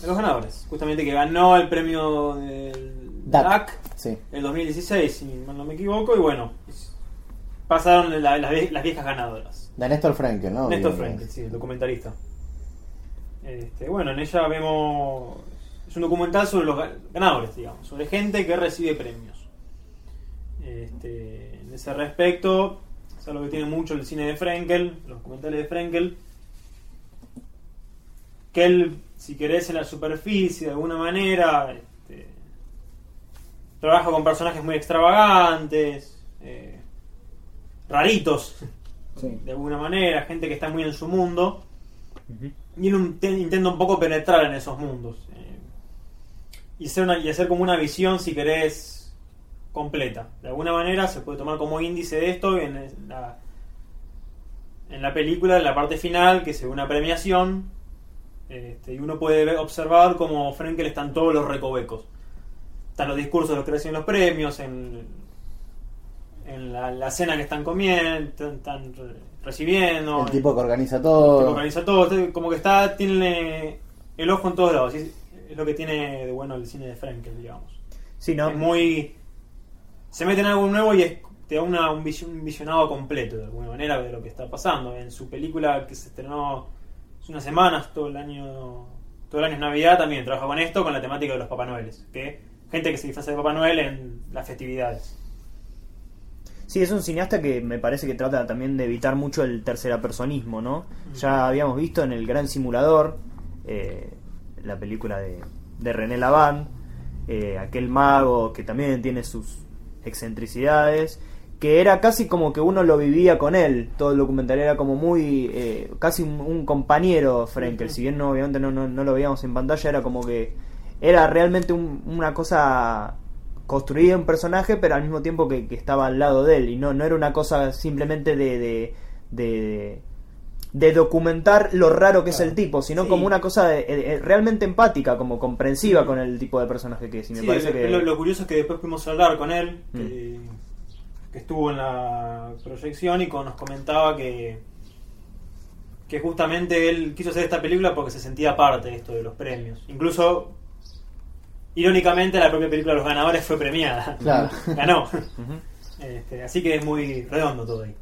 ganadores. Los ganadores. Justamente que ganó el premio del DAC. DAC Sí. el 2016, si mal no me equivoco, y bueno, pasaron la- las, vie- las viejas ganadoras. De Néstor Frankel, ¿no? Néstor Frankel, sí, el documentalista. Este, bueno, en ella vemos. Es un documental sobre los ga- ganadores, digamos, sobre gente que recibe premios. Este, en ese respecto, es algo que tiene mucho el cine de Frankel, los documentales de Frankel. Que él, si querés, en la superficie, de alguna manera, este, trabaja con personajes muy extravagantes, eh, raritos, Sí. de alguna manera, gente que está muy en su mundo. Y él un- te- intenta un poco penetrar en esos mundos. eh, y, hacer una, y hacer como una visión, si querés, completa. De alguna manera se puede tomar como índice de esto en la, en la película, en la parte final, que se ve una premiación. Este, y uno puede ver- observar como Frenkel están todos los recovecos. Están los discursos de los que reciben los premios, en, en la, la cena que están comiendo, están, están re- recibiendo. El tipo que organiza que todo. organiza todo, como que está, tiene el ojo en todos lados. y Es, es lo que tiene de bueno el cine de Frankel, digamos. Sí, ¿no? Es muy. Se mete en algo nuevo y es- te da una- un, visio- un visionado completo, de alguna manera, de lo que está pasando. En su película que se estrenó unas semanas, todo el año. Todo el año es Navidad, también trabaja con esto, con la temática de los Papá Noeles. Que gente que se disfraza de Papá Noel en las festividades. Sí, es un cineasta que me parece que trata también de evitar mucho el tercerapersonismo, ¿no? Ya habíamos visto en El Gran Simulador, eh, la película de, de René Lavand, eh, aquel mago que también tiene sus excentricidades, que era casi como que uno lo vivía con él, todo el documental era como muy, eh, casi un, un compañero Frenkel, si bien no, obviamente no, no, no lo veíamos en pantalla, era como que era realmente un- una cosa construía un personaje, pero al mismo tiempo que, que estaba al lado de él. Y no, no era una cosa simplemente de, de, de, de documentar lo raro que es el tipo, sino Sí. como una cosa de- eh, eh, realmente empática, como comprensiva con el tipo de personaje que es. Y me Sí, parece que. lo- lo curioso es que después pudimos hablar con él, que, que estuvo en la proyección y nos comentaba que, que justamente él quiso hacer esta película porque se sentía parte de esto de los premios. Incluso, irónicamente, la propia película de los ganadores fue premiada. Claro. Ganó. Este, así que es muy redondo todo ahí.